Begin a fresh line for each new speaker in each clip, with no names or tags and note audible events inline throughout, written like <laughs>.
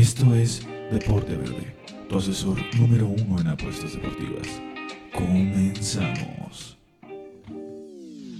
Esto es Deporte Verde, tu asesor número uno en apuestas deportivas. Comenzamos.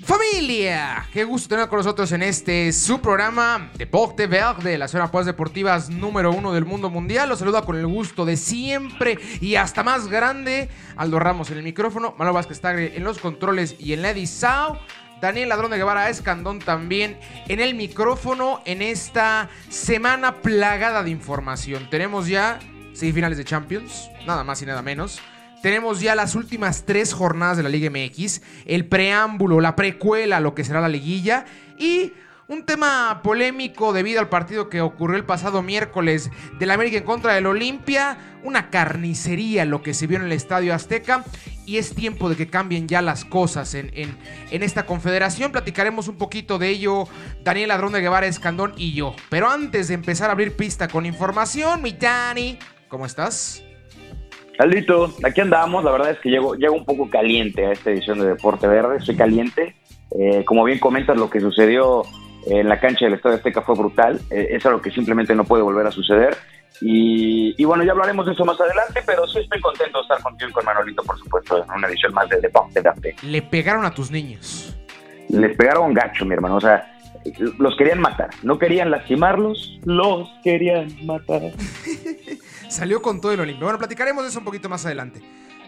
Familia, qué gusto tener con nosotros en este su programa Deporte Verde, la zona apuestas deportivas número uno del mundo mundial. Los saluda con el gusto de siempre y hasta más grande. Aldo Ramos en el micrófono, Manuel Vázquez Tagre en los controles y en la Sao. Daniel Ladrón de Guevara Escandón también en el micrófono en esta semana plagada de información. Tenemos ya seis finales de Champions, nada más y nada menos. Tenemos ya las últimas tres jornadas de la Liga MX, el preámbulo, la precuela, lo que será la liguilla y un tema polémico debido al partido que ocurrió el pasado miércoles del América en contra del Olimpia. Una carnicería lo que se vio en el Estadio Azteca. Y es tiempo de que cambien ya las cosas en, en, esta confederación. Platicaremos un poquito de ello Daniel Ladrón de Guevara Escandón y yo. Pero antes de empezar a abrir pista con información, mi Dani, ¿cómo estás?
Aquí andamos. La verdad es que llego, llego un poco caliente a esta edición de Deporte Verde. Estoy caliente. Eh, como bien comentas, lo que sucedió en la cancha del Estadio Azteca fue brutal. Eh, es algo que simplemente no puede volver a suceder. Y, bueno, ya hablaremos de eso más adelante, pero sí estoy contento de estar contigo y con Manolito, por supuesto, en una edición más de Deporte de
Le pegaron a tus niños.
Les pegaron gacho, mi hermano. O sea, los querían matar. No querían lastimarlos, los querían matar. <laughs>
Salió con todo el Olimpio. Bueno, platicaremos de eso un poquito más adelante.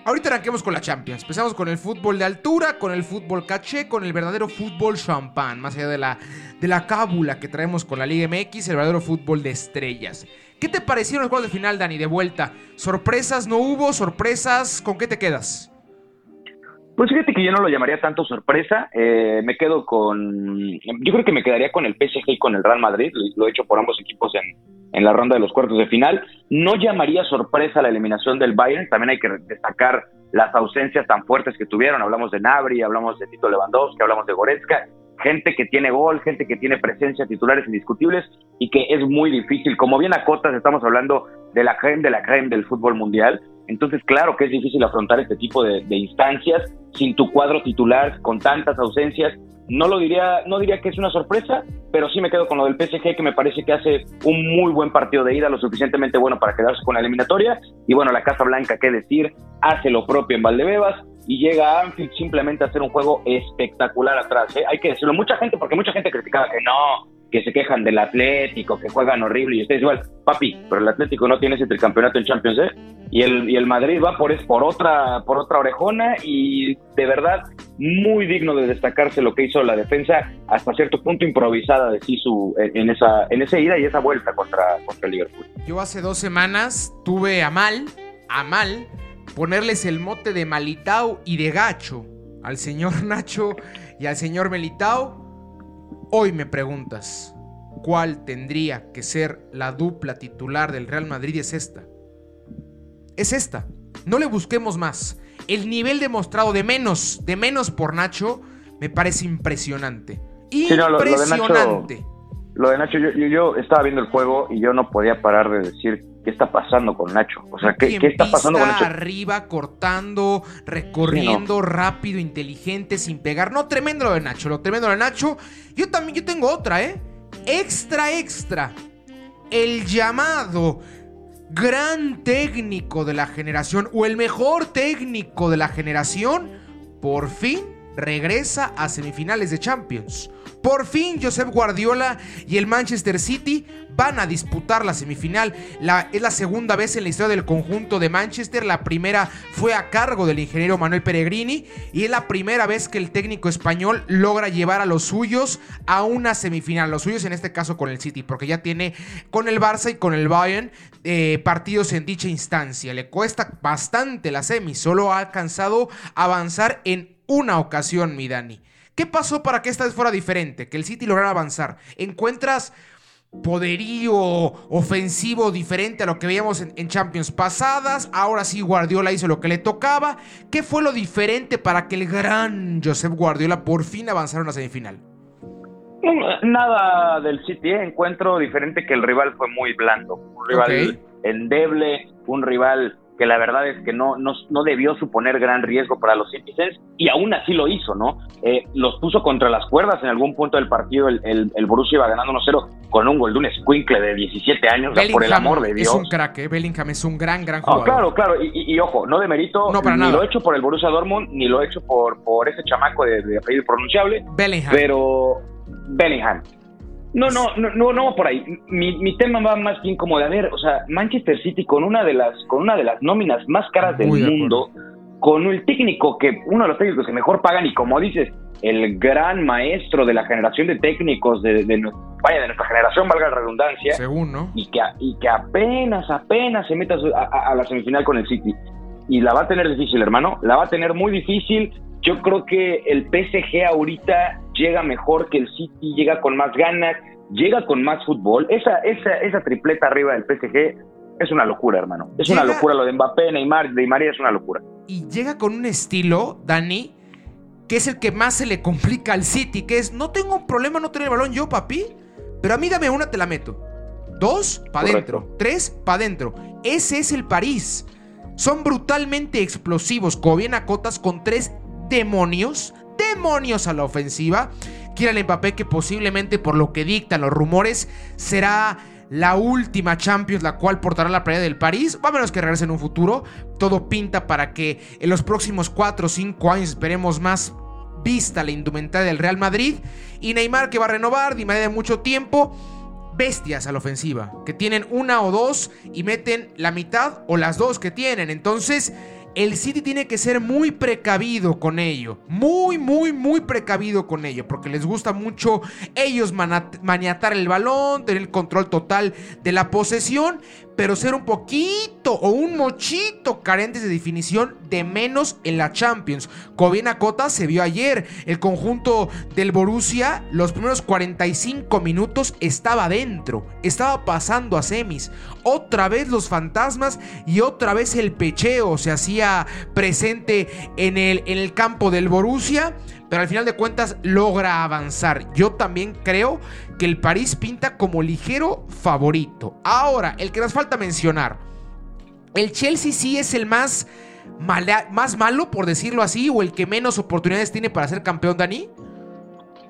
Ahorita arranquemos con la Champions. Empezamos con el fútbol de altura, con el fútbol caché, con el verdadero fútbol champán, más allá de la, de la cábula que traemos con la Liga MX, el verdadero fútbol de estrellas. ¿Qué te parecieron los juegos de final, Dani, de vuelta? ¿Sorpresas no hubo? ¿Sorpresas? ¿Con qué te quedas?
Pues fíjate que yo no lo llamaría tanto sorpresa. Eh, me quedo con. Yo creo que me quedaría con el PSG y con el Real Madrid. Lo he hecho por ambos equipos en, en la ronda de los cuartos de final. No llamaría sorpresa la eliminación del Bayern, también hay que destacar las ausencias tan fuertes que tuvieron, hablamos de Nabri, hablamos de Tito Lewandowski, hablamos de Goretzka, gente que tiene gol, gente que tiene presencia, titulares indiscutibles y que es muy difícil, como bien a cotas estamos hablando de la creme de la creme del fútbol mundial, entonces claro que es difícil afrontar este tipo de, de instancias sin tu cuadro titular, con tantas ausencias no lo diría, no diría que es una sorpresa, pero sí me quedo con lo del PSG, que me parece que hace un muy buen partido de ida, lo suficientemente bueno para quedarse con la eliminatoria. Y bueno, la Casa Blanca, qué decir, hace lo propio en Valdebebas y llega a Anfield simplemente a hacer un juego espectacular atrás. ¿eh? Hay que decirlo, mucha gente, porque mucha gente criticaba que no, que se quejan del Atlético, que juegan horrible, y ustedes igual, papi, pero el Atlético no tiene ese tricampeonato en Champions, ¿eh? Y el, y el Madrid va por, por, otra, por otra orejona y de verdad muy digno de destacarse lo que hizo la defensa hasta cierto punto improvisada de Sisu en, esa, en esa ida y esa vuelta contra, contra Liverpool.
Yo hace dos semanas tuve a mal, a mal, ponerles el mote de Malitao y de Gacho al señor <laughs> Nacho y al señor Melitao Hoy me preguntas, ¿cuál tendría que ser la dupla titular del Real Madrid? Es esta. Es esta. No le busquemos más. El nivel demostrado de menos, de menos por Nacho, me parece impresionante. Impresionante.
lo, de Nacho, yo, estaba viendo el juego y yo no podía parar de decir qué está pasando con Nacho. O sea, ¿qué, ¿qué está pasando con Nacho?
arriba, cortando, recorriendo, rápido, inteligente, sin pegar. No, tremendo lo de Nacho, lo tremendo lo de Nacho. Yo también, yo tengo otra, ¿eh? Extra, extra. El llamado gran técnico de la generación o el mejor técnico de la generación, por fin regresa a semifinales de Champions. Por fin Josep Guardiola y el Manchester City van a disputar la semifinal. es la segunda vez en la historia del conjunto de Manchester. La primera fue a cargo del ingeniero Manuel Peregrini y es la primera vez que el técnico español logra llevar a los suyos a una semifinal. Los suyos en este caso con el City, porque ya tiene con el Barça y con el Bayern eh, partidos en dicha instancia. Le cuesta bastante la semi, solo ha alcanzado avanzar en una ocasión, mi Dani. ¿Qué pasó para que esta vez fuera diferente? Que el City lograra avanzar. ¿Encuentras poderío ofensivo diferente a lo que veíamos en, Champions pasadas? Ahora sí Guardiola hizo lo que le tocaba. ¿Qué fue lo diferente para que el gran Josep Guardiola por fin avanzara a una semifinal?
Nada del City, ¿eh? encuentro diferente que el rival fue muy blando. Un rival endeble, un rival que la verdad es que no, no, no debió suponer gran riesgo para los Citizens y aún así lo hizo, ¿no? Eh, los puso contra las cuerdas en algún punto del partido, el, el, Borussia iba ganando 1-0 con un gol de un squinkle de 17 años, por el amor de Dios.
Es un crack, ¿eh? Bellingham es un gran, gran jugador.
claro, claro, y, ojo, no de mérito, no, para ni lo he hecho por el Borussia Dortmund, ni lo he hecho por, por ese chamaco de, de apellido pronunciable.
Bellingham.
Pero Bellingham. No, no, no, no, no por ahí. Mi, mi, tema va más bien como de, a ver, o sea, Manchester City con una de las, con una de las nóminas más caras del mundo, con el técnico que, uno de los técnicos que mejor pagan y como dices, el gran maestro de la generación de técnicos de, vaya, de nuestra generación, valga la redundancia.
Según, ¿no?
Y que, y que apenas, apenas se meta a, a la semifinal con el City. Y la va a tener difícil, hermano. La va a tener muy difícil. Yo creo que el PSG ahorita llega mejor que el City, llega con más ganas, llega con más fútbol. Esa, esa, esa tripleta arriba del PSG es una locura, hermano. Es una locura lo de Mbappé, Neymar, de María es una locura.
Y llega con un estilo, Dani, que es el que más se le complica al City, que es, no tengo un problema no tener el balón yo, papi, pero a mí dame una, te la meto. Dos, pa' dentro. Tres, pa' dentro. Ese es el París. Son brutalmente explosivos, como bien acotas, con tres demonios, demonios a la ofensiva. el Mbappé que posiblemente por lo que dictan los rumores será la última Champions la cual portará la playa del París. A menos que regrese en un futuro. Todo pinta para que en los próximos 4 o 5 años esperemos más vista la indumentaria del Real Madrid. Y Neymar que va a renovar, Di María de mucho tiempo. Bestias a la ofensiva, que tienen una o dos y meten la mitad o las dos que tienen. Entonces, el City tiene que ser muy precavido con ello. Muy, muy, muy precavido con ello. Porque les gusta mucho ellos maniatar el balón, tener el control total de la posesión pero ser un poquito o un mochito carentes de definición de menos en la Champions. Como bien Cota se vio ayer, el conjunto del Borussia, los primeros 45 minutos estaba dentro, estaba pasando a semis. Otra vez los fantasmas y otra vez el pecheo se hacía presente en el, en el campo del Borussia pero al final de cuentas logra avanzar. Yo también creo que el París pinta como ligero favorito. Ahora, el que nos falta mencionar, el Chelsea sí es el más, más malo, por decirlo así, o el que menos oportunidades tiene para ser campeón, Dani.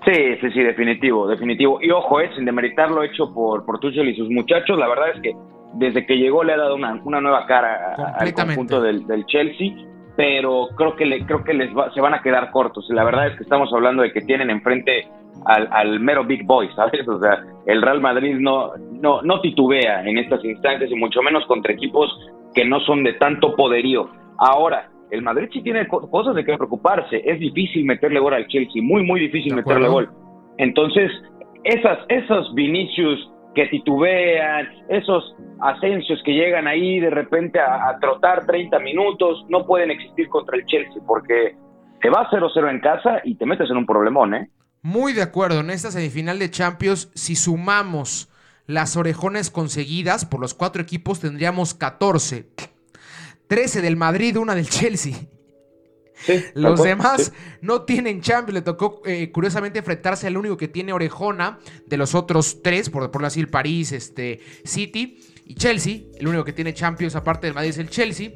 Sí, sí, sí, definitivo, definitivo. Y ojo, es eh, sin demeritar lo hecho por, por Tuchel y sus muchachos, la verdad es que desde que llegó le ha dado una, nueva cara al conjunto del, del Chelsea pero creo que le, creo que les se van a quedar cortos. La verdad es que estamos hablando de que tienen enfrente al, mero Big Boy, <laughs> ¿sabes? O sea, el Real Madrid no, no, no titubea en estas instancias y mucho menos contra equipos que no son de tanto poderío. Ahora, el Madrid sí tiene cosas de que preocuparse. Es difícil meterle gol al Chelsea, muy, muy difícil meterle gol. Entonces, esas, esos Vinicius que titubean, esos ascensos que llegan ahí de repente a, trotar 30 minutos, no pueden existir contra el Chelsea porque te va 0-0 en casa y te metes en un problemón, ¿eh?
Muy de acuerdo, en esta semifinal de Champions, si sumamos las orejones conseguidas por los cuatro equipos, tendríamos 14. 13 del Madrid, una del Chelsea. Los demás no tienen Champions. Le tocó, eh, curiosamente, enfrentarse al único que tiene orejona de los otros tres, por, por así el París, este, City y Chelsea. El único que tiene Champions, aparte del Madrid, es el Chelsea.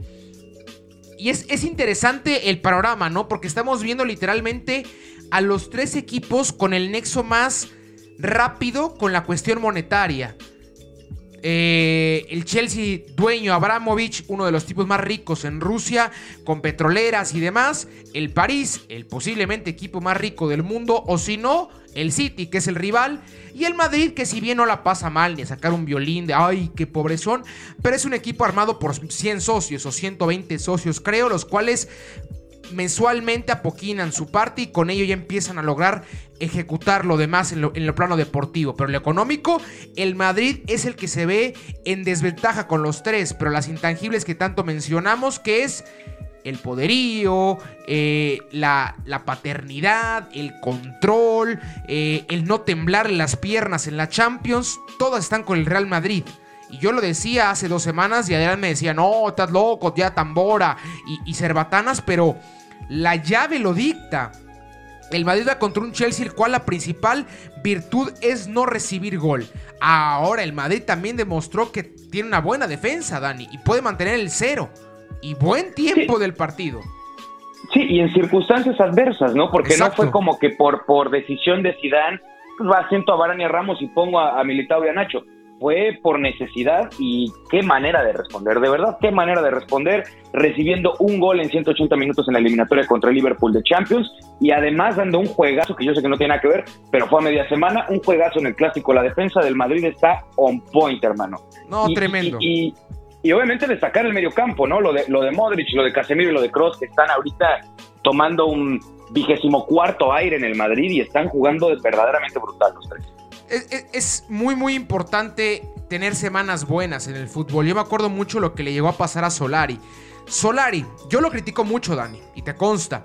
Y es, es interesante el panorama, ¿no? Porque estamos viendo literalmente a los tres equipos con el nexo más rápido con la cuestión monetaria. Eh, el Chelsea dueño Abramovich, uno de los tipos más ricos en Rusia, con petroleras y demás. El París, el posiblemente equipo más rico del mundo, o si no, el City, que es el rival. Y el Madrid, que si bien no la pasa mal ni a sacar un violín de ay, qué pobrezón, pero es un equipo armado por 100 socios o 120 socios, creo, los cuales mensualmente apoquinan su parte y con ello ya empiezan a lograr ejecutar lo demás en lo, en lo, plano deportivo. Pero lo económico, el Madrid es el que se ve en desventaja con los tres, pero las intangibles que tanto mencionamos, que es el poderío, eh, la, la, paternidad, el control, eh, el no temblar las piernas en la Champions, todas están con el Real Madrid. Y yo lo decía hace dos semanas y Adrián me decía, no, estás loco, ya tambora y, y cerbatanas, pero la llave lo dicta. El Madrid va contra un Chelsea, el cual la principal virtud es no recibir gol. Ahora el Madrid también demostró que tiene una buena defensa, Dani, y puede mantener el cero. y buen tiempo del partido.
Sí, y en circunstancias adversas, ¿no? Porque no fue como que por, por decisión de Zidane, pues va, siento a Varane y a Ramos y pongo a, a Militao y a Nacho fue por necesidad y qué manera de responder, de verdad, qué manera de responder, recibiendo un gol en 180 minutos en la eliminatoria contra el Liverpool de Champions y además dando un juegazo que yo sé que no tiene nada que ver, pero fue a media semana, un juegazo en el clásico. La defensa del Madrid está on point, hermano.
No, tremendo.
Y, obviamente destacar el medio campo, ¿no? Lo de, lo de Modric, lo de Casemiro y lo de Cross, que están ahorita tomando un vigésimo cuarto aire en el Madrid y están jugando verdaderamente brutal los tres
es, muy, muy importante tener semanas buenas en el fútbol. Yo me acuerdo mucho lo que le llegó a pasar a Solari. Solari, yo lo critico mucho, Dani, y te consta.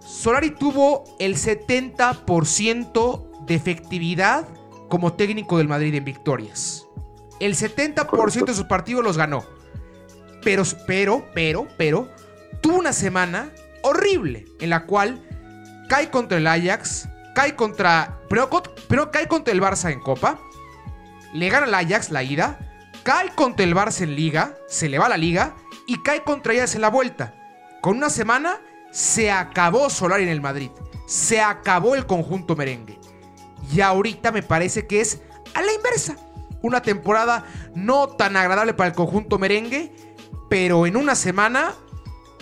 Solari tuvo el 70% de efectividad como técnico del Madrid en victorias. El 70% de sus partidos los ganó. Pero, pero, pero, pero, tuvo una semana horrible en la cual cae contra el Ajax, cae contra. Pero, cae contra el Barça en Copa. Le gana al Ajax la ida. Cae contra el Barça en Liga. Se le va la Liga. Y cae contra ellas en la vuelta. Con una semana se acabó Solari en el Madrid. Se acabó el conjunto merengue. Y ahorita me parece que es a la inversa. Una temporada no tan agradable para el conjunto merengue. Pero en una semana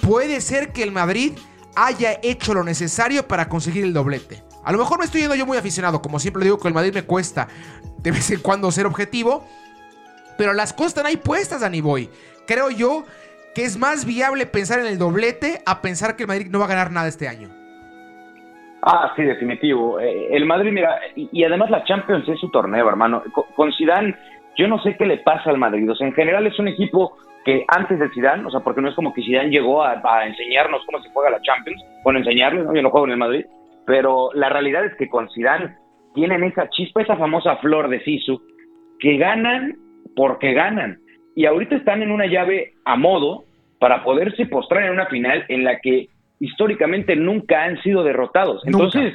puede ser que el Madrid haya hecho lo necesario para conseguir el doblete. A lo mejor me estoy yendo yo muy aficionado, como siempre digo que el Madrid me cuesta de vez en cuando ser objetivo, pero las cosas están ahí puestas, Danny Boy. Creo yo que es más viable pensar en el doblete a pensar que el Madrid no va a ganar nada este año.
Ah, sí, definitivo. Eh, el Madrid, mira, y, además la Champions es su torneo, hermano. Con, Zidane, yo no sé qué le pasa al Madrid. O sea, en general es un equipo que antes de Zidane, o sea, porque no es como que Zidane llegó a, enseñarnos cómo se juega la Champions, bueno, enseñarles, ¿no? Yo no juego en el Madrid, pero la realidad es que con Zidane tienen esa chispa, esa famosa flor de Sisu, que ganan porque ganan. Y ahorita están en una llave a modo para poderse postrar en una final en la que históricamente nunca han sido derrotados. Entonces,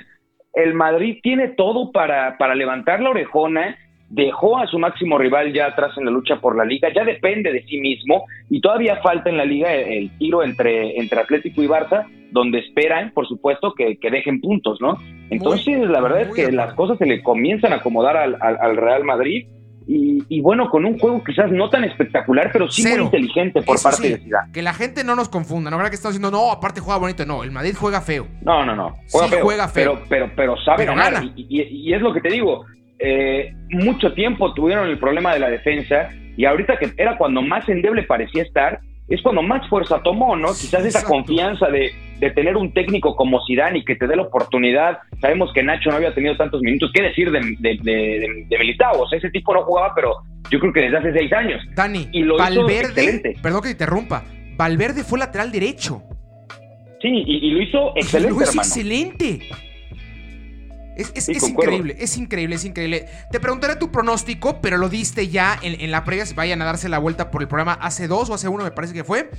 el Madrid tiene todo para, para levantar la orejona dejó a su máximo rival ya atrás en la lucha por la liga, ya depende de sí mismo y todavía falta en la liga el, tiro entre, entre Atlético y Barça, donde esperan, por supuesto, que, dejen puntos, ¿no? Entonces, la verdad es que las cosas se le comienzan a acomodar al, Real Madrid. Y, bueno, con un juego quizás no tan espectacular, pero sí muy inteligente por parte de Ciudad.
Que la gente no nos confunda, no verdad que estamos diciendo, no, aparte juega bonito, no, el Madrid juega feo.
No, no, no, juega, feo, juega feo. Pero, pero, pero sabe ganar. Y, y, es lo que te digo, eh, mucho tiempo tuvieron el problema de la defensa y ahorita que era cuando más endeble parecía estar, es cuando más fuerza tomó, ¿no? Quizás esa confianza de, tener un técnico como Zidane y que te dé la oportunidad. Sabemos que Nacho no había tenido tantos minutos. ¿Qué decir de, de, Militao? O sea, ese tipo no jugaba, pero yo creo que desde hace seis años.
Dani, y lo Valverde, perdón que te interrumpa, Valverde fue lateral derecho.
Sí, y, lo hizo excelente, lo hizo
excelente. Es, increíble, es increíble, es increíble. Te preguntaré tu pronóstico, pero lo diste ya en, la previa. Vayan a darse la vuelta por el programa hace dos o hace uno, me parece que fue.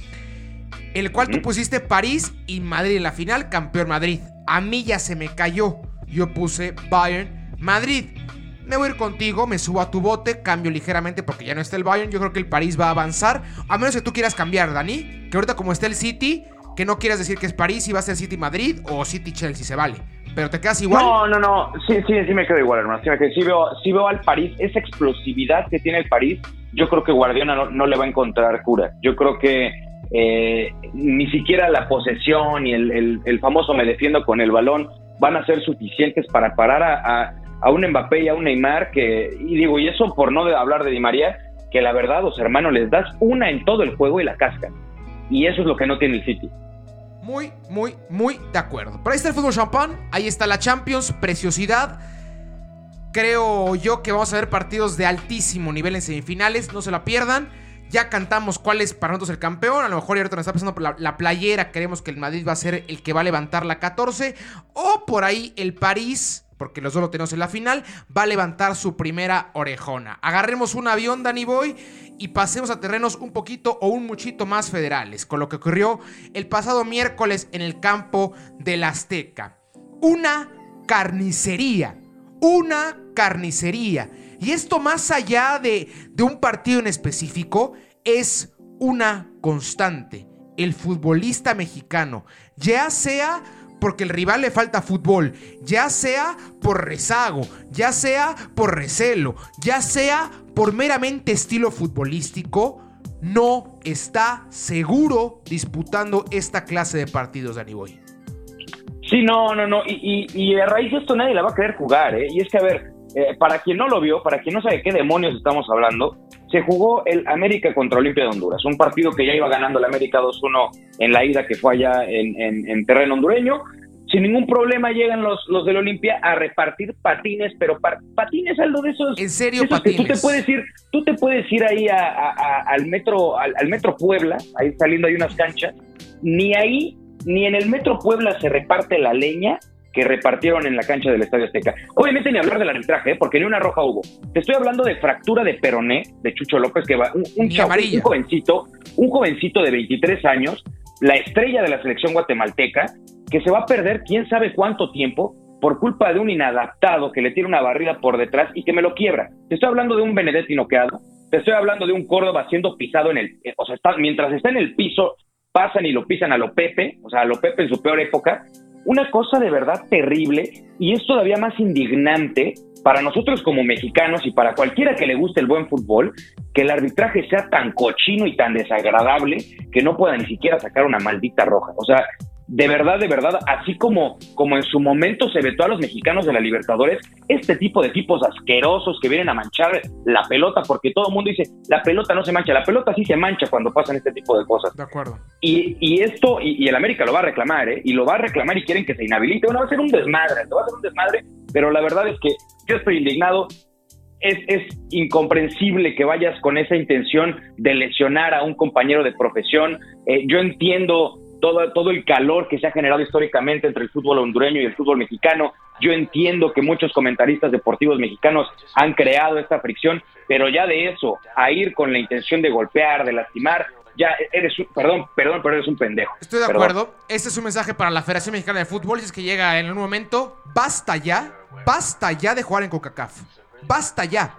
El cual tú pusiste París y Madrid en la final, campeón Madrid. A mí ya se me cayó. Yo puse Bayern, Madrid. Me voy a ir contigo, me subo a tu bote, cambio ligeramente porque ya no está el Bayern. Yo creo que el París va a avanzar. A menos que tú quieras cambiar, Dani. Que ahorita como está el City, que no quieras decir que es París y va a ser City Madrid o City Chelsea, se vale pero te quedas igual.
No, no, no, sí, sí, sí me quedo igual, hermano. Sí, veo, sí veo al París, esa explosividad que tiene el París, yo creo que Guardiola no, le va a encontrar cura. Yo creo que eh, ni siquiera la posesión y el, famoso me defiendo con el balón van a ser suficientes para parar a, a, un Mbappé y a un Neymar que, y digo, y eso por no hablar de Di María, que la verdad, los hermanos, les das una en todo el juego y la cascan. Y eso es lo que no tiene el City.
Muy, muy, muy de acuerdo. Pero ahí está el fútbol champán, ahí está la Champions, preciosidad. Creo yo que vamos a ver partidos de altísimo nivel en semifinales, no se la pierdan. Ya cantamos cuál es para nosotros el campeón. A lo mejor ahorita nos está pasando por la, la, playera. Creemos que el Madrid va a ser el que va a levantar la 14. O por ahí el París porque los dos lo tenemos en la final, va a levantar su primera orejona. Agarremos un avión, Danny Boy, y pasemos a terrenos un poquito o un muchito más federales, con lo que ocurrió el pasado miércoles en el campo del Azteca. Una carnicería, una carnicería. Y esto más allá de, de un partido en específico, es una constante. el futbolista mexicano, ya sea porque el rival le falta fútbol, ya sea por rezago, ya sea por recelo, ya sea por meramente estilo futbolístico, no está seguro disputando esta clase de partidos, Dani Boy.
Sí, no, no, no. Y, y, a raíz de esto nadie la va a querer jugar, ¿eh? Y es que, a ver, eh, para quien no lo vio, para quien no sabe qué demonios estamos hablando, se jugó el América contra Olimpia de Honduras, un partido que ya iba ganando el América 2-1 en la ida que fue allá en, terreno hondureño. Sin ningún problema llegan los, los del Olimpia a repartir patines, pero patines algo de esos.
¿En serio patines?
tú te puedes ir, tú te puedes ir ahí al metro, al, al metro Puebla, ahí saliendo hay unas canchas, ni ahí ni en el Metro Puebla se reparte la leña que repartieron en la cancha del Estadio Azteca. Obviamente ni hablar del arbitraje, ¿eh? porque ni una roja hubo. Te estoy hablando de fractura de peroné de Chucho López, que va un, un, un jovencito, un jovencito de 23 años, la estrella de la selección guatemalteca, que se va a perder quién sabe cuánto tiempo por culpa de un inadaptado que le tiene una barrida por detrás y que me lo quiebra. Te estoy hablando de un Benedetti noqueado, te estoy hablando de un Córdoba siendo pisado en el, eh, o sea, está, mientras está en el piso, pasan y lo pisan a lo Pepe, o sea, a lo Pepe en su peor época. Una cosa de verdad terrible y es todavía más indignante para nosotros como mexicanos y para cualquiera que le guste el buen fútbol, que el arbitraje sea tan cochino y tan desagradable que no pueda ni siquiera sacar una maldita roja. O sea, de verdad, de verdad, así como, como en su momento se vetó a los mexicanos de la Libertadores, este tipo de tipos asquerosos que vienen a manchar la pelota, porque todo el mundo dice, la pelota no se mancha, la pelota sí se mancha cuando pasan este tipo de cosas.
De acuerdo.
Y, y esto, y, el América lo va a reclamar, ¿eh? Y lo va a reclamar y quieren que se inhabilite. Bueno, va a ser un desmadre, va a ser un desmadre, pero la verdad es que yo estoy indignado. Es, es incomprensible que vayas con esa intención de lesionar a un compañero de profesión. Eh, yo entiendo todo, todo el calor que se ha generado históricamente entre el fútbol hondureño y el fútbol mexicano. Yo entiendo que muchos comentaristas deportivos mexicanos han creado esta fricción, pero ya de eso, a ir con la intención de golpear, de lastimar, ya eres un, perdón, perdón, pero eres un pendejo.
Estoy de acuerdo. Este es un mensaje para la Federación Mexicana de Fútbol, si es que llega en un momento, basta ya, basta ya de jugar en CONCACAF. Basta ya.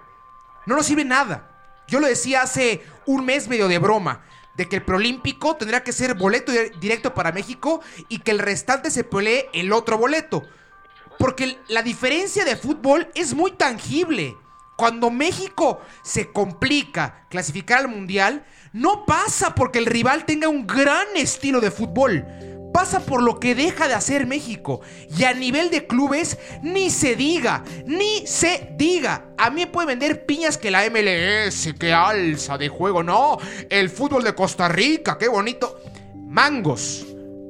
No nos sirve nada. Yo lo decía hace un mes medio de broma de que el preolímpico tendría que ser boleto directo para México y que el restante se pelee el otro boleto. Porque la diferencia de fútbol es muy tangible. Cuando México se complica clasificar al Mundial, no pasa porque el rival tenga un gran estilo de fútbol pasa por lo que deja de hacer México. Y a nivel de clubes, ni se diga, ni se diga. A mí puede vender piñas que la MLS, que alza de juego. No, el fútbol de Costa Rica, qué bonito. Mangos,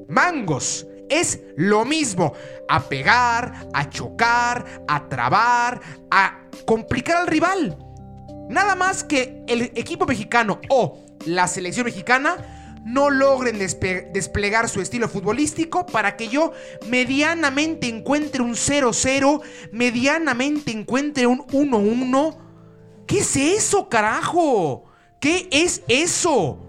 mangos. Es lo mismo. A pegar, a chocar, a trabar, a complicar al rival. Nada más que el equipo mexicano o la selección mexicana no logren desplegar su estilo futbolístico para que yo medianamente encuentre un 0-0, medianamente encuentre un 1-1. ¿Qué es eso, carajo? ¿Qué es eso?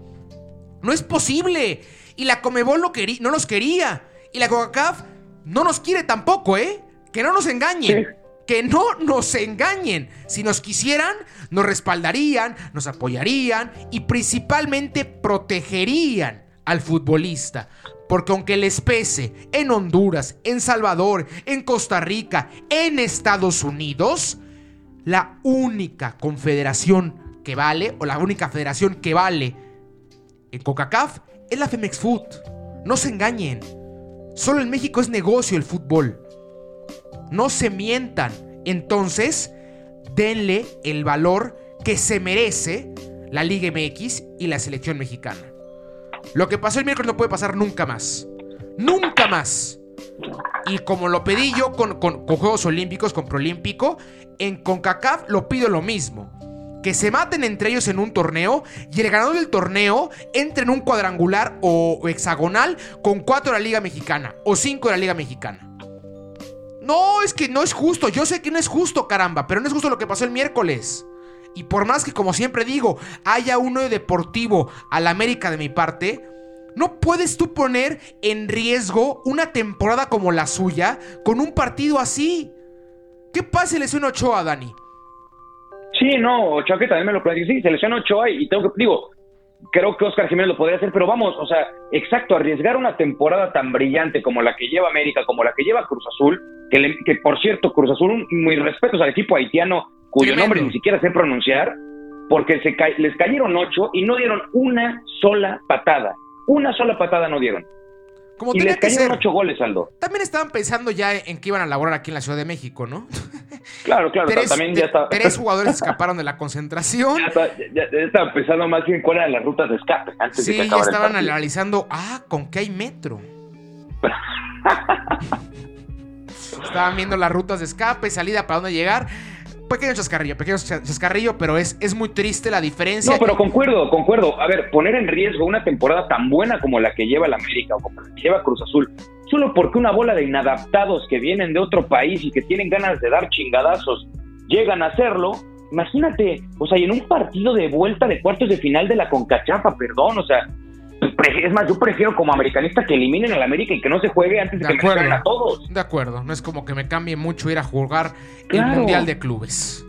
No es posible. Y la Comebol no, no nos quería. Y la Coca-Caf no nos quiere tampoco, ¿eh? Que no nos engañen que no nos engañen. Si nos quisieran, nos respaldarían, nos apoyarían y principalmente protegerían al futbolista. Porque aunque les pese en Honduras, en Salvador, en Costa Rica, en Estados Unidos, la única confederación que vale, o la única federación que vale en CONCACAF, es la Femex Food. No se engañen. Solo en México es negocio el fútbol. No se mientan. Entonces, denle el valor que se merece la Liga MX y la selección mexicana. Lo que pasó el miércoles no puede pasar nunca más. Nunca más. Y como lo pedí yo con, Juegos Olímpicos, con Prolímpico, en CONCACAF lo pido lo mismo. Que se maten entre ellos en un torneo y el ganador del torneo entre en un cuadrangular o hexagonal con cuatro de la Liga Mexicana o cinco de la Liga Mexicana. No, es que no es justo. Yo sé que no es justo, caramba, pero no es justo lo que pasó el miércoles. Y por más que, como siempre digo, haya uno deportivo a la América de mi parte, no puedes tú poner en riesgo una temporada como la suya con un partido así. ¿Qué pasa si le suena Ochoa, Dani?
Sí, no, Ochoa que también me lo planteó. Sí, se lesiona Ochoa y tengo que, digo, creo que Oscar Jiménez lo podría hacer, pero vamos, o sea, exacto, arriesgar una temporada tan brillante como la que lleva América, como la que lleva Cruz Azul, que, que por cierto, Cruz Azul, muy respetos al equipo haitiano, cuyo nombre ni siquiera sé pronunciar, porque se les cayeron ocho y no dieron una sola patada. Una sola patada no dieron.
Como
y les cayeron ocho goles, Aldo.
También estaban pensando ya en que iban a laborar aquí en la Ciudad de México, ¿no? <laughs>
Claro, claro,
tres,
también ya está.
Tres jugadores escaparon de la concentración. <laughs>
Ya, estaban pensando más bien cuáles eran las rutas de escape antes
sí,
de que
ya estaban analizando, ah, ¿con qué hay metro? <laughs> estaban viendo las rutas de escape, salida, para dónde llegar pequeño chascarrillo, pequeño chascarrillo, pero es, es muy triste la diferencia.
No, pero concuerdo, concuerdo. A ver, poner en riesgo una temporada tan buena como la que lleva el América o como la que lleva Cruz Azul, solo porque una bola de inadaptados que vienen de otro país y que tienen ganas de dar chingadazos llegan a hacerlo, imagínate, o sea, y en un partido de vuelta de cuartos de final de la Concachafa, perdón, o sea, es más, yo prefiero como americanista que eliminen al América y que no se juegue antes de, que me a todos.
De acuerdo, no es como que me cambie mucho ir a jugar el Mundial de Clubes.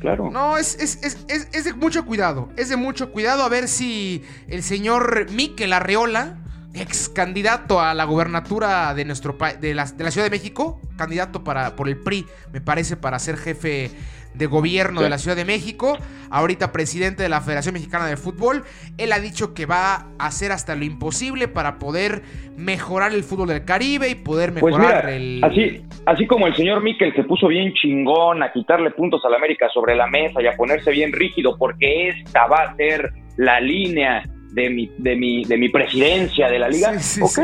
Claro.
No, es, es, es, es, de mucho cuidado. Es de mucho cuidado a ver si el señor Miquel Arreola, ex candidato a la gubernatura de nuestro de la, de la Ciudad de México, candidato para, por el PRI, me parece, para ser jefe de gobierno de la Ciudad de México, ahorita presidente de la Federación Mexicana de Fútbol. Él ha dicho que va a hacer hasta lo imposible para poder mejorar el fútbol del Caribe y poder
pues
mejorar el.
Así, así como el señor Miquel se puso bien chingón a quitarle puntos a la América sobre la mesa y a ponerse bien rígido porque esta va a ser la línea de mi, de mi, de mi presidencia de la liga. ok,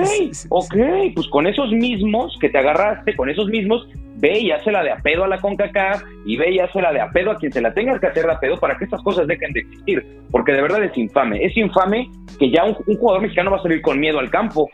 ok, pues con esos mismos que te agarraste, con esos mismos, ve y la de apedo a la CONCACAF y ve y la de apedo a quien se la tengas que hacer de apedo para que estas cosas dejen de existir. Porque de verdad es infame. Es infame que ya un, jugador mexicano va a salir con miedo al campo.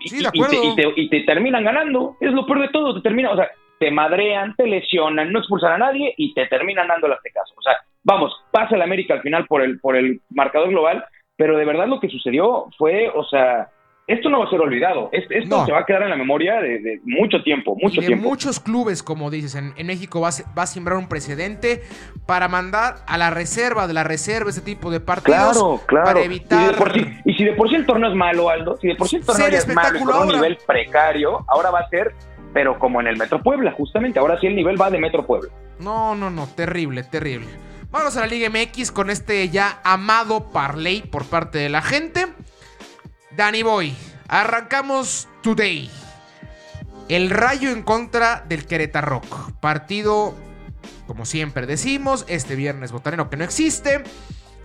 Y, te,
y, te, terminan ganando. Es lo peor de todo. Te termina, o sea, te madrean, te lesionan, no expulsan a nadie y te terminan dando las caso. O sea, vamos, pasa el América al final por el, por el marcador global, pero de verdad lo que sucedió fue, o sea, esto no va a ser olvidado. Esto se va a quedar en la memoria de, mucho tiempo, mucho
y
de
muchos clubes, como dices, en, México va a, va a, un precedente para mandar a la reserva de la reserva ese tipo de partidos.
Claro, claro.
Para evitar.
Y, si de por sí el torneo es malo, Aldo, si de por sí el torneo es malo con un nivel precario, ahora va a ser, pero como en el Metro Puebla, justamente. Ahora sí el nivel va de Metro Puebla.
No, no, no. Terrible, terrible. Vamos a la Liga MX con este ya amado parlay por parte de la gente. Danny Boy, arrancamos today. El Rayo en contra del Querétaro Partido, como siempre decimos, este viernes botanero que no existe.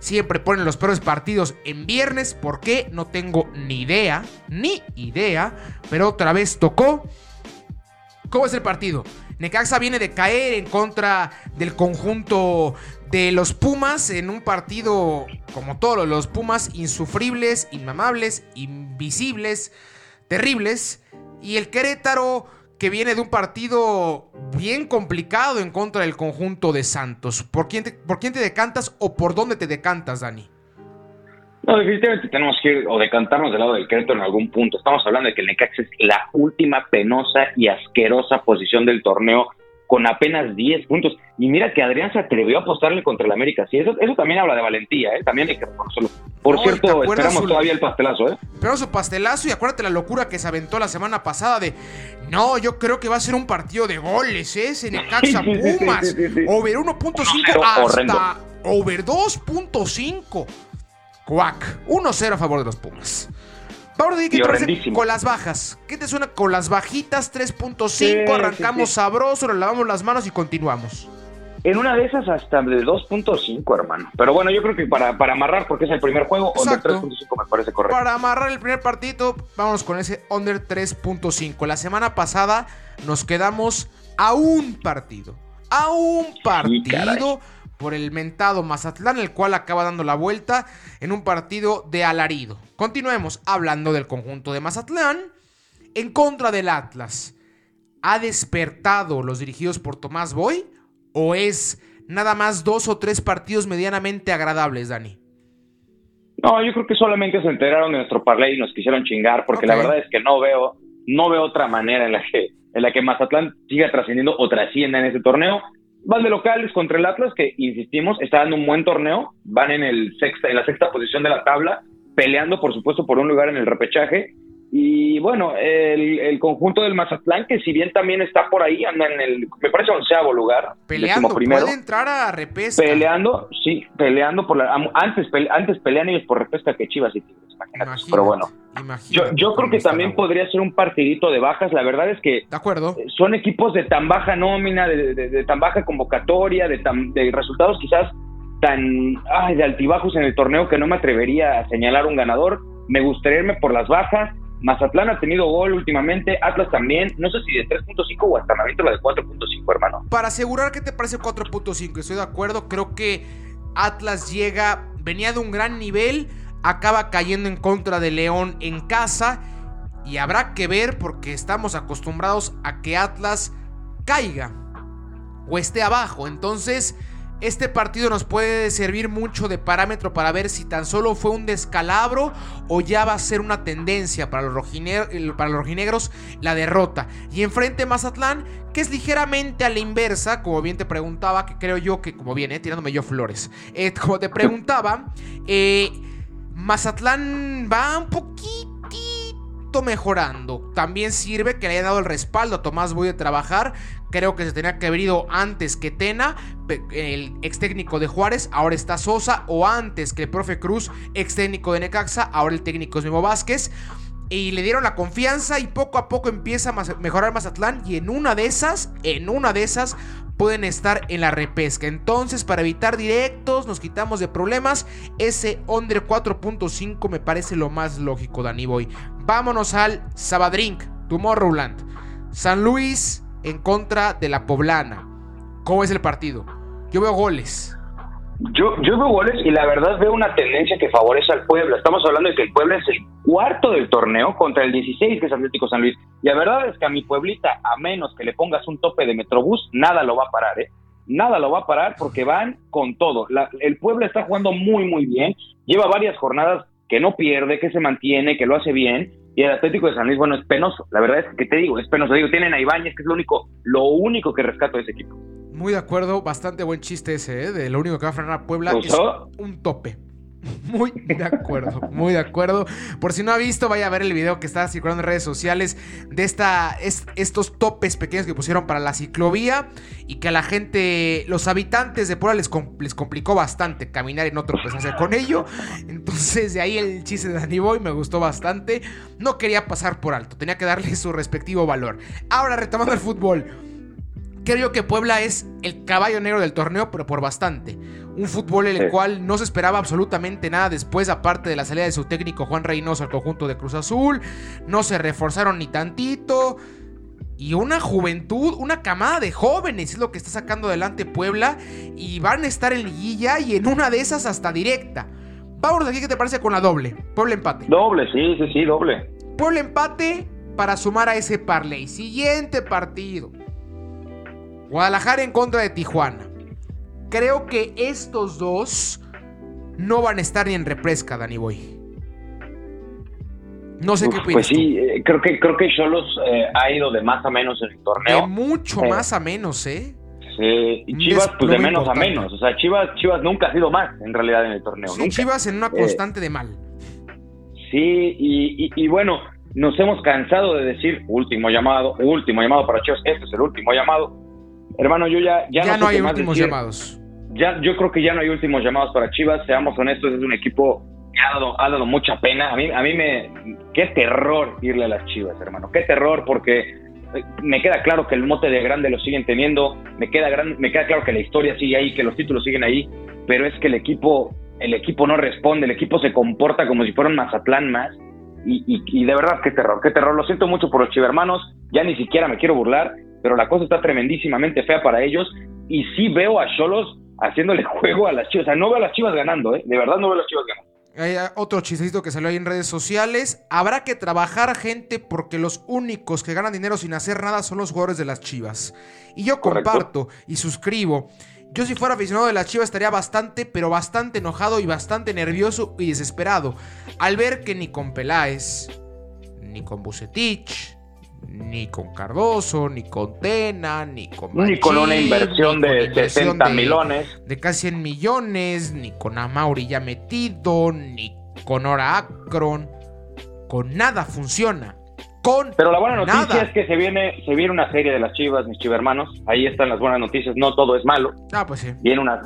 Siempre ponen los peores partidos en viernes. ¿Por qué? No tengo ni idea. Ni idea. Pero otra vez tocó. ¿Cómo es el partido? Necaxa viene de caer en contra del conjunto de los Pumas en un partido como todos los Pumas, insufribles, inmamables, invisibles, terribles. Y el Querétaro que viene de un partido bien complicado en contra del conjunto de Santos. ¿Por quién te, por quién te decantas o por dónde te decantas, Dani?
No, definitivamente tenemos que ir o decantarnos del lado del Querétaro en algún punto. Estamos hablando de que el Necaxa es la última penosa y asquerosa posición del torneo con apenas 10 puntos. Y mira que Adrián se atrevió a apostarle contra el América. Sí, eso, eso también habla de valentía, ¿eh? También hay que reconocerlo. Por cierto, esperamos todavía el pastelazo, ¿eh?
Esperamos su pastelazo y acuérdate la locura que se aventó la semana pasada de no, yo creo que va a ser un partido de goles, ¿eh? Ese Necaxa Pumas. over 1.5 hasta over 2.5. Cuac. 1-0 a favor de los Pumas. Pablo, ¿qué te con las bajas? ¿Qué te suena con las bajitas 3.5? arrancamos sabroso, nos lavamos las manos y continuamos.
En una de esas hasta de 2.5, hermano. Pero bueno, yo creo que para, para amarrar, porque es el primer juego, under 3.5 me parece correcto.
Para amarrar el primer partido, vamos con ese under 3.5. La semana pasada nos quedamos a un partido. A un partido por el mentado Mazatlán, el cual acaba dando la vuelta en un partido de alarido. Continuemos hablando del conjunto de Mazatlán en contra del Atlas. ¿Ha despertado los dirigidos por Tomás Boy? ¿O es nada más dos o tres partidos medianamente agradables, Dani?
No, yo creo que solamente se enteraron de nuestro parlay y nos quisieron chingar, porque la verdad es que no veo, no veo otra manera en la que, en la que Mazatlán siga trascendiendo o trascienda en ese torneo van de locales contra el Atlas, que insistimos, está dando un buen torneo, van en, el sexta, en la sexta posición de la tabla, peleando por supuesto por un lugar en el repechaje. Y bueno, el, conjunto del Mazatlán, que si bien también está por ahí, anda en el, me parece, onceavo lugar.
Peleando, puede entrar a repesca.
Peleando, sí, peleando por la... Antes, antes pelean ellos por repesca que Chivas y Tigres, imagínate. Pero bueno, yo, yo creo que también podría ser un partidito de bajas. La verdad es que...
De acuerdo.
Eh, son equipos de tan baja nómina, de, tan baja convocatoria, de, tan, de resultados quizás tan ay, de altibajos en el torneo que no me atrevería a señalar un ganador. Me gustaría irme por las bajas Mazatlán ha tenido gol últimamente, Atlas también, no sé si de 3.5 o hasta la de 4.5, hermano.
Para asegurar que te parece 4.5, estoy de acuerdo, creo que Atlas llega, venía de un gran nivel, acaba cayendo en contra de León en casa y habrá que ver porque estamos acostumbrados a que Atlas caiga o esté abajo, entonces este partido nos puede servir mucho de parámetro para ver si tan solo fue un descalabro o ya va a ser una tendencia para los, para rojinegros la derrota. Y enfrente Mazatlán, que es ligeramente a la inversa, como bien te preguntaba, que creo yo que, como viene, eh, tirándome yo flores, eh, como te preguntaba, eh, Mazatlán va un poquito mejorando. También sirve que le haya dado el respaldo a Tomás Boy de trabajar. Creo que se tenía que haber ido antes que Tena, el ex técnico de Juárez, ahora está Sosa, o antes que el profe Cruz, ex técnico de Necaxa, ahora el técnico es Memo Vázquez. Y le dieron la confianza y poco a poco empieza a mejorar Mazatlán. Y en una de esas, en una de esas, pueden estar en la repesca. Entonces, para evitar directos, nos quitamos de problemas. Ese under 4.5 me parece lo más lógico, Danny Boy. Vámonos al Sabadrink, Tomorrowland. San Luis en contra de la Poblana. ¿Cómo es el partido? Yo veo goles.
Yo, yo veo goles y la verdad veo una tendencia que favorece al Puebla. Estamos hablando de que el Puebla es el cuarto del torneo contra el 16 que es Atlético San Luis. Y la verdad es que a mi Pueblita, a menos que le pongas un tope de Metrobús, nada lo va a parar, ¿eh? Nada lo va a parar porque van con todo. el Puebla está jugando muy, muy bien. Lleva varias jornadas que no pierde, que se mantiene, que lo hace bien. Y el Atlético de San Luis, bueno, es penoso. La verdad es que te digo, es penoso. Digo, tienen a Ibáñez, que es lo único, lo único que rescato de ese equipo.
Muy de acuerdo, bastante buen chiste ese, ¿eh? De lo único que va a frenar a Puebla es un tope. <laughs> Muy de acuerdo, muy de acuerdo. Por si no ha visto, vaya a ver el video que está circulando en redes sociales de esta, estos topes pequeños que pusieron para la ciclovía y que a la gente, los habitantes de Puebla les, les complicó bastante caminar y no tropezarse con ello. Entonces, de ahí el chiste de Danny Boy me gustó bastante. No quería pasar por alto, tenía que darle su respectivo valor. Ahora, retomando el fútbol. Creo que Puebla es el caballo negro del torneo, pero por bastante. Un fútbol en el cual no se esperaba absolutamente nada después, aparte de la salida de su técnico Juan Reynoso al conjunto de Cruz Azul. No se reforzaron ni tantito. Y una juventud, una camada de jóvenes es lo que está sacando adelante Puebla. Y van a estar en liguilla y en una de esas hasta directa. Vámonos aquí, ¿qué te parece con la doble? Puebla empate.
Doble, sí, sí, sí, doble.
Puebla empate para sumar a ese parlay. Siguiente partido. Guadalajara en contra de Tijuana. Creo que estos dos no van a estar ni en represca, Dani Boy. No sé qué
piensas. Pues sí, eh, creo que creo que Cholos eh, ha ido de más a menos en el torneo.
De mucho más a menos, ¿eh?
Sí, y Chivas pues de menos a menos. O sea, Chivas, Chivas nunca ha sido más en realidad en el torneo. Sí,
Chivas en una eh, constante de mal.
Sí, y, y, bueno, nos hemos cansado de decir último llamado, último llamado para Chivas, este es el último llamado. Hermano, yo ya...
Ya, no, hay últimos llamados.
Ya, yo creo que ya no hay últimos llamados para Chivas, seamos honestos, es un equipo que ha dado, ha dado mucha pena. A mí, a mí me... Qué terror irle a las Chivas, hermano. Qué terror porque eh, me queda claro que el mote de grande lo siguen teniendo, me queda, gran, me queda claro que la historia sigue ahí, que los títulos siguen ahí, pero es que el equipo, el equipo no responde, el equipo se comporta como si fuera un Mazatlán más. Y, y, y de verdad, qué terror, qué terror. Lo siento mucho por los chivermanos, ya ni siquiera me quiero burlar, pero la cosa está tremendísimamente fea para ellos y sí veo a Cholos haciéndole <laughs> juego a las Chivas. O sea, no veo a las Chivas ganando, ¿eh? De verdad no veo a las Chivas ganando.
Hay otro chistecito que salió ahí en redes sociales. Habrá que trabajar, gente, porque los únicos que ganan dinero sin hacer nada son los jugadores de las Chivas. Y yo comparto y suscribo. Yo si fuera aficionado de las Chivas estaría bastante, pero bastante enojado y bastante nervioso y desesperado al ver que ni con Peláez, ni con Bucetich, Ni con Cardoso, ni con Tena, ni con
Ni con una inversión de 60 millones.
De casi 100 millones, ni con Amauri ya metido, ni con Ora Akron. Con nada funciona. Con
Pero la buena noticia
nada.
es que se viene, se viene una serie de las chivas, mis chivermanos. Ahí están las buenas noticias. No todo es malo.
Ah, pues sí.
Viene una,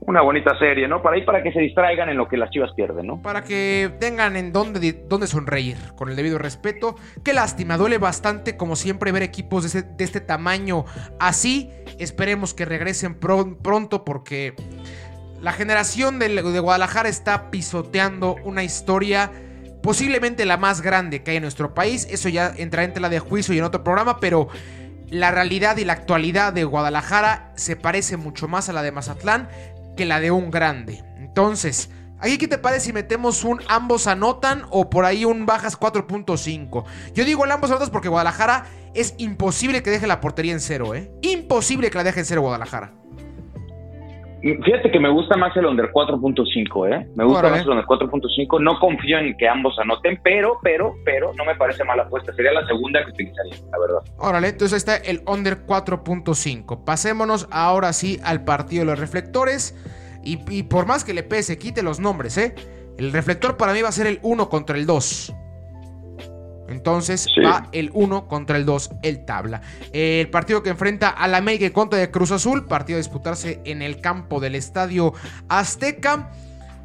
una bonita serie, ¿no? Para ahí, para que se distraigan en lo que las chivas pierden, ¿no?
Para que tengan en dónde, dónde sonreír, con el debido respeto. Qué lástima, duele bastante, como siempre, ver equipos de, de este tamaño así. Esperemos que regresen pro- pronto porque la generación del- de, Guadalajara está pisoteando una historia posiblemente la más grande que hay en nuestro país. Eso ya entrará en tela de juicio y en otro programa, pero la realidad y la actualidad de Guadalajara se parece mucho más a la de Mazatlán que la de un grande. Entonces, ¿aquí qué te parece si metemos un ambos anotan o por ahí un bajas 4.5? Yo digo el ambos anotas porque Guadalajara es imposible que deje la portería en cero, ¿eh? Imposible que la deje en cero Guadalajara.
Fíjate que me gusta más el under 4.5, ¿eh? Me gusta
Órale.
más el under 4.5. No confío en que ambos anoten, pero, pero, pero, no me parece mala apuesta. Sería la segunda que utilizaría, la verdad.
Órale, entonces está el under 4.5. Pasémonos ahora sí al partido de los reflectores. Y, y por más que le pese, quite los nombres, ¿eh? El reflector para mí va a ser el 1 contra el 2. Entonces
Sí.
va el 1 contra el 2, el tabla. El partido que enfrenta a la América en contra de Cruz Azul. Partido a disputarse en el campo del Estadio Azteca.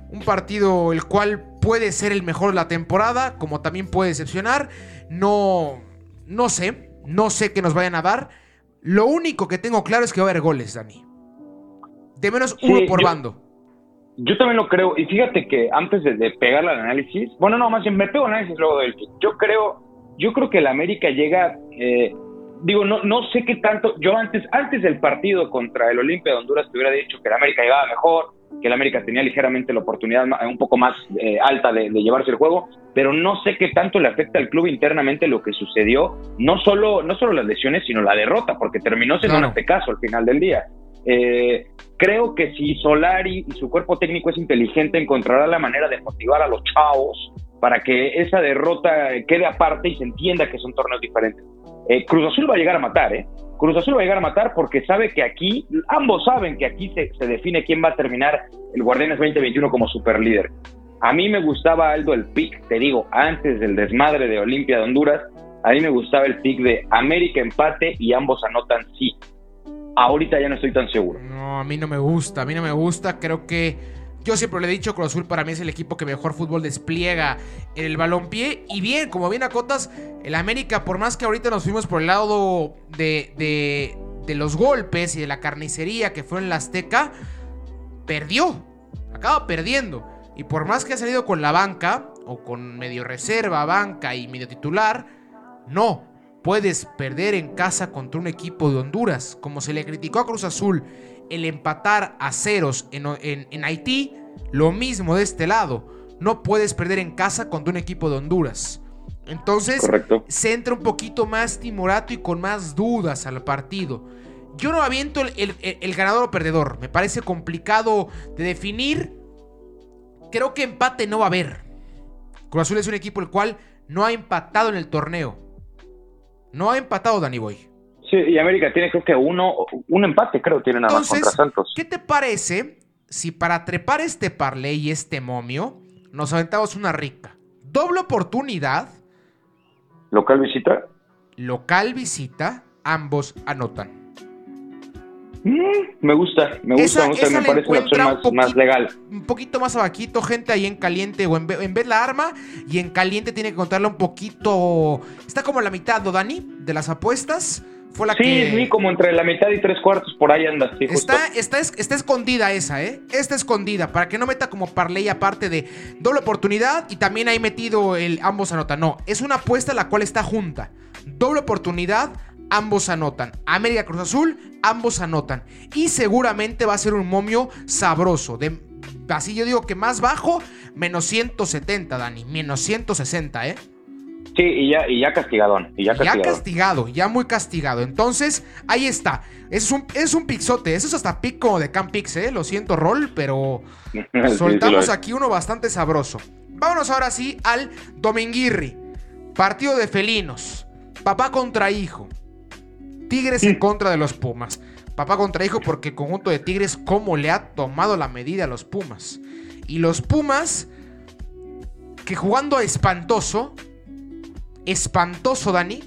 Un partido el cual puede ser el mejor de la temporada, como también puede decepcionar. No, no sé, no sé qué nos vayan a dar. Lo único que tengo claro es que va a haber goles, Dani. De menos
Sí,
uno por
yo-
bando.
Yo también lo creo. Y fíjate que antes de, de pegarle al análisis, bueno, no, más bien me pego análisis luego del. Yo creo, yo creo que el América llega, eh, digo, no, no sé qué tanto. Yo antes, antes del partido contra el Olimpia de Honduras te hubiera dicho que el América llegaba mejor, que el América tenía ligeramente la oportunidad un poco más eh, alta de, de llevarse el juego, pero no sé qué tanto le afecta al club internamente lo que sucedió, no solo, no solo las lesiones, sino la derrota, porque terminó siendo
Claro.
un antecaso al final del día. Eh, creo que si Solari y su cuerpo técnico es inteligente, encontrará la manera de motivar a los chavos para que esa derrota quede aparte y se entienda que son torneos diferentes. Eh, Cruz Azul va a llegar a matar, ¿eh? Cruz Azul va a llegar a matar porque sabe que aquí, ambos saben que aquí se, define quién va a terminar el Guardianes 2021 como superlíder. A mí me gustaba, Aldo, el pick, te digo, antes del desmadre de Olimpia de Honduras, a mí me gustaba el pick de América empate y ambos anotan sí. Ahorita ya no estoy tan seguro.
No, a mí no me gusta, a mí no me gusta. Creo que yo siempre le he dicho, Cruz Azul para mí es el equipo que mejor fútbol despliega en el balompié. Y bien, como bien acotas, el América, por más que ahorita nos fuimos por el lado de, de, de los golpes y de la carnicería que fue en la Azteca, perdió. Acaba perdiendo. Y por más que ha salido con la banca, o con medio reserva, banca y medio titular, no. Puedes perder en casa contra un equipo de Honduras. Como se le criticó a Cruz Azul el empatar a ceros en, en- en Haití, lo mismo de este lado. No puedes perder en casa contra un equipo de Honduras. Entonces,
Correcto.
se entra un poquito más timorato y con más dudas al partido. Yo no aviento el, el- el- el ganador o perdedor. Me parece complicado de definir. Creo que empate no va a haber. Cruz Azul es un equipo el cual no ha empatado en el torneo. No ha empatado Danny Boy.
Sí, y América tiene creo que uno, un empate creo tiene nada más contra Santos.
¿qué te parece si para trepar este parlay y este momio nos aventamos una rica? Doble oportunidad,
Local visita.
local visita, ambos anotan.
Me gusta, me gusta,
Esa-
me gusta,
esa
me parece una opción más,
un poquito-
más legal.
un poquito más abajito, gente ahí en caliente o en, en vez la arma y en caliente tiene que contarle un poquito. Está como la mitad, ¿no, Dani? De las apuestas. Fue la
Sí,
que.
sí, como entre la mitad y tres cuartos, por ahí anda, sí.
Está, está, es- está escondida esa, ¿eh? Está escondida, para que no meta como parlay aparte de doble oportunidad y también ahí metido el ambos anotan. No, es una apuesta la cual está junta. Doble oportunidad, ambos anotan. América Cruz Azul, ambos anotan. Y seguramente va a ser un momio sabroso. De, así yo digo que más bajo, menos 170, Dani. Menos 160, ¿eh?
Sí, y ya, y ya castigadón, y ya
Ya castigado, ya muy castigado. Entonces, ahí está. Es un, es un pixote. Eso es hasta pic como de Campix, ¿eh? Lo siento, Rol, pero <laughs>
Sí, sí lo
soltamos aquí uno bastante sabroso. Vámonos ahora sí al Dominguirri. Partido de felinos. Papá contra hijo. Tigres en contra de los Pumas. Papá contra hijo porque el conjunto de Tigres cómo le ha tomado la medida a los Pumas. Y los Pumas que jugando espantoso, espantoso Dani,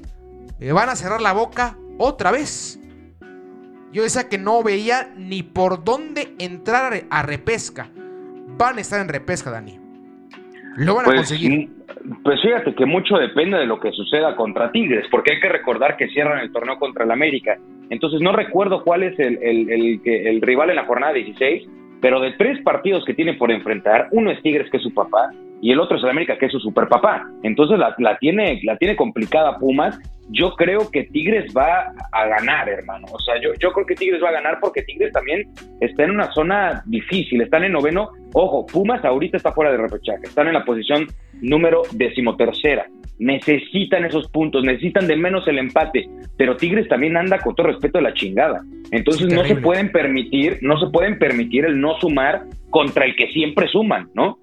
me van a cerrar la boca otra vez. Yo decía que no veía ni por dónde entrar a repesca. Van a estar en repesca, Dani. Lo van a
Pues,
conseguir.
mm, Pues fíjate que mucho depende de lo que suceda contra Tigres, porque hay que recordar que cierran el torneo contra el América. Entonces no recuerdo cuál es el, el- el el rival en la jornada 16, pero de tres partidos que tiene por enfrentar, uno es Tigres, que es su papá, y el otro es el América, que es su super papá. Entonces la, la tiene, la tiene complicada Pumas. Yo creo que Tigres va a ganar, hermano. O sea, yo, yo creo que Tigres va a ganar porque Tigres también está en una zona difícil, están en noveno. Ojo, Pumas ahorita está fuera de repechaje, están en la posición número decimotercera. Necesitan esos puntos, necesitan de menos el empate, pero Tigres también anda con todo respeto a la chingada. Entonces no se pueden permitir, no se pueden permitir el no sumar contra el que siempre suman, ¿no?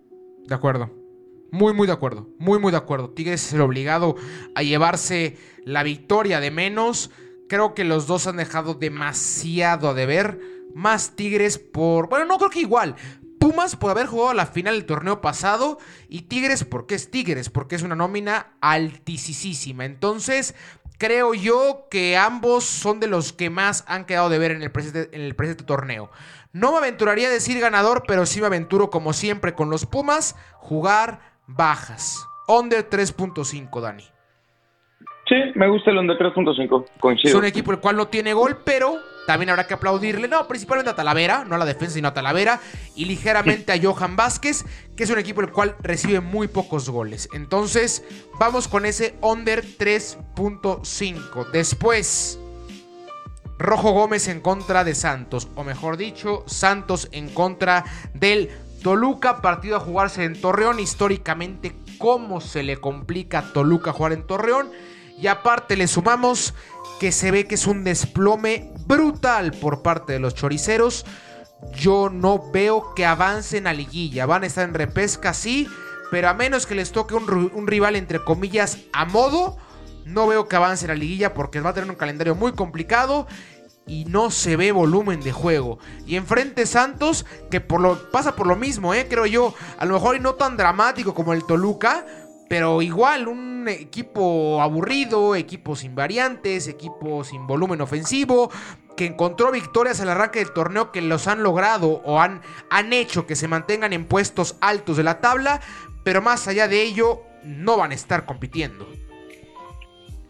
De acuerdo. Muy, muy de acuerdo. Muy, muy de acuerdo. Tigres es el obligado a llevarse la victoria de menos. Creo que los dos han dejado demasiado a deber. Más Tigres por... Bueno, no creo que igual. Pumas por haber jugado la final del torneo pasado. Y Tigres porque es Tigres. Porque es una nómina altísima. Entonces, creo yo que ambos son de los que más han quedado de ver en el presente, en el presente torneo. No me aventuraría a decir ganador, pero sí me aventuro como siempre con los Pumas, jugar bajas. Under 3.5, Dani.
Sí, me gusta el under 3.5,
Es
coincido.
un equipo el cual no tiene gol, pero también habrá que aplaudirle. No, principalmente a Talavera, no a la defensa, sino a Talavera. Y ligeramente a Johan Vázquez, que es un equipo el cual recibe muy pocos goles. Entonces, vamos con ese under 3.5. Después, Rojo Gómez en contra de Santos. O mejor dicho, Santos en contra del Toluca. Partido a jugarse en Torreón. Históricamente, cómo se le complica a Toluca jugar en Torreón. Y aparte le sumamos que se ve que es un desplome brutal por parte de los choriceros. Yo no veo que avancen a liguilla. Van a estar en repesca, sí. Pero a menos que les toque un, rival, entre comillas, a modo, no veo que avancen a liguilla porque va a tener un calendario muy complicado y no se ve volumen de juego. Y enfrente Santos, que por lo, pasa por lo mismo, ¿eh? creo yo. A lo mejor y no tan dramático como el Toluca, pero igual un equipo aburrido, equipo sin variantes, equipo sin volumen ofensivo, que encontró victorias al arranque del torneo que los han logrado o han, han hecho que se mantengan en puestos altos de la tabla, pero más allá de ello, no van a estar compitiendo.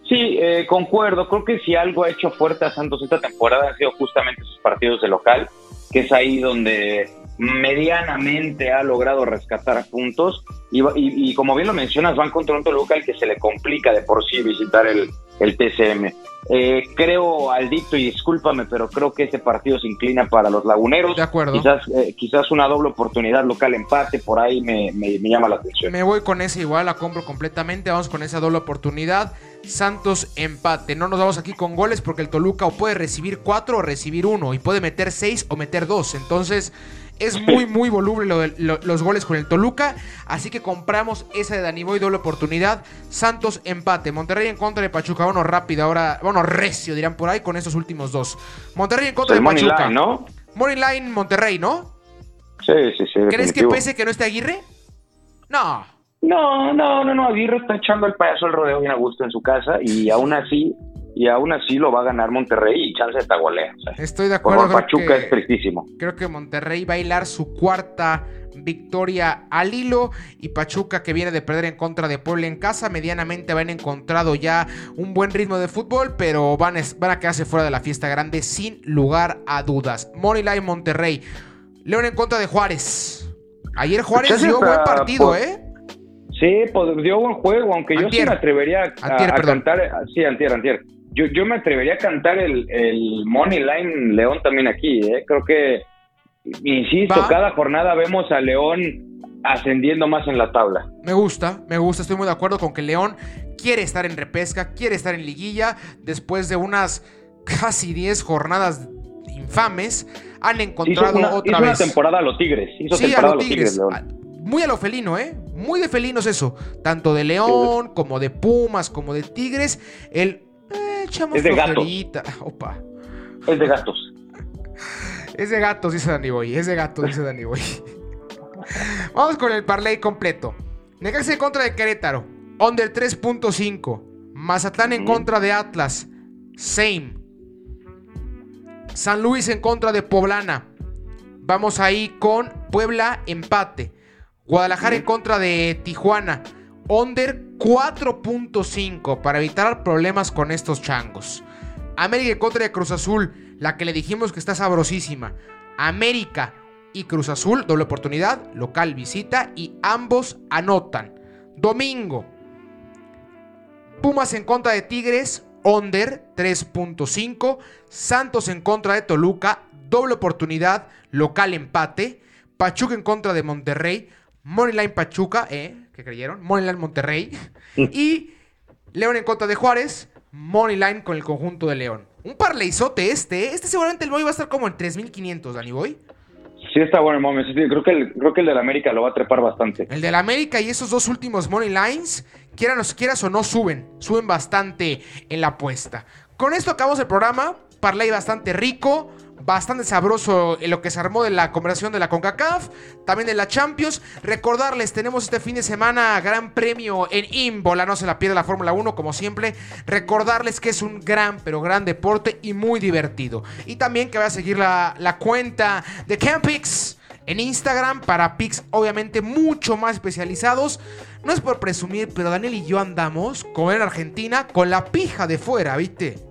Sí, eh, concuerdo. Creo que si algo ha hecho fuerte a Santos esta temporada han sido justamente sus partidos de local, que es ahí donde medianamente ha logrado rescatar puntos. Y, va- y- y como bien lo mencionas, van contra un Toluca al que se le complica de por sí visitar el, el TCM. Eh, creo, Aldito, y discúlpame, pero creo que ese partido se inclina para los laguneros.
De acuerdo.
Quizás, eh, quizás una doble oportunidad local empate, por ahí me, me- me llama la atención.
Me voy con esa igual, la compro completamente. Vamos con esa doble oportunidad. Santos empate. No nos vamos aquí con goles porque el Toluca o puede recibir cuatro o recibir uno. Y puede meter seis o meter dos. Entonces es muy, muy voluble lo de- lo- los goles con el Toluca. Así que compramos esa de Dani Boy, doble oportunidad. Santos empate. Monterrey en contra de Pachuca. Bueno, rápido ahora. Bueno, recio dirán por ahí con estos últimos dos. Monterrey en contra
el
de Pachuca.
line, ¿no?
Money line Monterrey, ¿no?
Sí, sí, sí.
¿Crees que pese que no esté Aguirre? No.
No, no, no, no. Aguirre está echando el payaso al rodeo bien a gusto en su casa y aún así, y aún así lo va a ganar Monterrey y chance esta golea. o sea.
Estoy de
Por
acuerdo.
favor,
creo
Pachuca
que-
es tristísimo.
Creo que Monterrey va a hilar su cuarta victoria al hilo y Pachuca que viene de perder en contra de Puebla en casa, medianamente van encontrado ya un buen ritmo de fútbol, pero van a, van a quedarse fuera de la fiesta grande sin lugar a dudas. Moneyline Monterrey. León en contra de Juárez. Ayer Juárez
Pues
dio
esa,
buen partido,
por-
¿eh?
Sí, pues dio buen juego, aunque yo sí me atrevería a,
Antier,
a cantar. Sí, antier, antier. Yo, yo me atrevería a cantar el, el Money Line León también aquí, ¿eh? Creo que, insisto,
Va.
cada jornada vemos a León ascendiendo más en la tabla.
Me gusta, me gusta, estoy muy de acuerdo con que León quiere estar en repesca, quiere estar en liguilla, después de unas casi 10 jornadas infames, han
Hizo
encontrado
una,
otra
hizo una
vez.
temporada a los Tigres. Hizo
sí, a los Tigres.
León.
a- Muy a lo felino, ¿eh? Muy de felinos eso. Tanto de León, como de Pumas, como de Tigres. El. Echamos
Es de gatos. <laughs>
Opa.
Es de gastos.
Es de gatos, dice Danny Boy. Es de gatos, dice Danny Boy. <laughs> Vamos con el parlay completo. Necaxa en contra de Querétaro. Under 3.5. Mazatlán en contra de Atlas. Same. San Luis en contra de Poblana. Vamos ahí con Puebla empate. Guadalajara en contra de Tijuana. Under 4.5 para evitar problemas con estos changos. América contra Cruz Azul, la que le dijimos que está sabrosísima. América y Cruz Azul, doble oportunidad, local visita y ambos anotan. Domingo, Pumas en contra de Tigres, under 3.5. Santos en contra de Toluca, doble oportunidad, local empate. Pachuca en contra de Monterrey, Moneyline Pachuca, ¿eh? ¿Qué creyeron? Moneyline Monterrey. y León en contra de Juárez, Moneyline con el conjunto de León. Un parleizote este, ¿eh? Este seguramente el Boy va a estar como en 3.500, Dani Boy.
Sí está bueno, mami. Sí, creo que el, creo que el del América lo va a trepar bastante.
El del América y esos dos últimos money lines, quieran, quieras o no, suben. Suben bastante en la apuesta. Con esto acabamos el programa. Parlay bastante rico. Bastante sabroso en lo que se armó de la conversación de la CONCACAF. También de la Champions. Recordarles, tenemos este fin de semana gran premio en Imbola. No se la pierda la Fórmula 1 como siempre. Recordarles que es un gran, pero gran deporte y muy divertido. Y también que voy a seguir la, la cuenta de Campix en Instagram para pics obviamente mucho más especializados. No es por presumir, pero Daniel y yo andamos, como en Argentina, con la pija de fuera, ¿viste?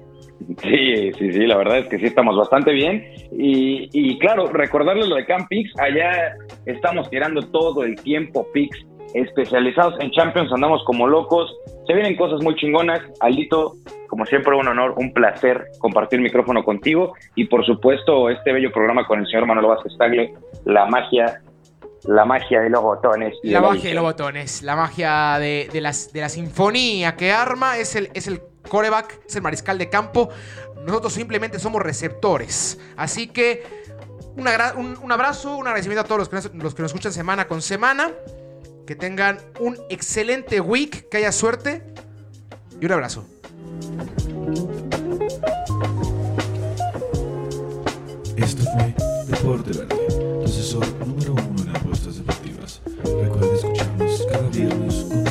Sí, sí, sí, la verdad es que sí estamos bastante bien. Y, y claro, recordarles lo de Camp allá estamos tirando todo el tiempo Pix especializados en Champions, andamos como locos, se vienen cosas muy chingonas. Aldito, como siempre, un honor, un placer compartir micrófono contigo y por supuesto este bello programa con el señor Manuel Vázquez Tagle, la magia, la magia de los botones. y
La
de
magia de los botones, la magia de, de las, de la sinfonía que arma, es el, es el coreback, es el mariscal de campo. Nosotros simplemente somos receptores. Así que un, abrazo, un agradecimiento a todos los que, nos, los escuchan semana con semana. Que tengan un excelente week, que haya suerte y un abrazo.
Esto fue Deporte Verde, asesor número uno en apuestas deportivas. Recuerda escucharnos cada viernes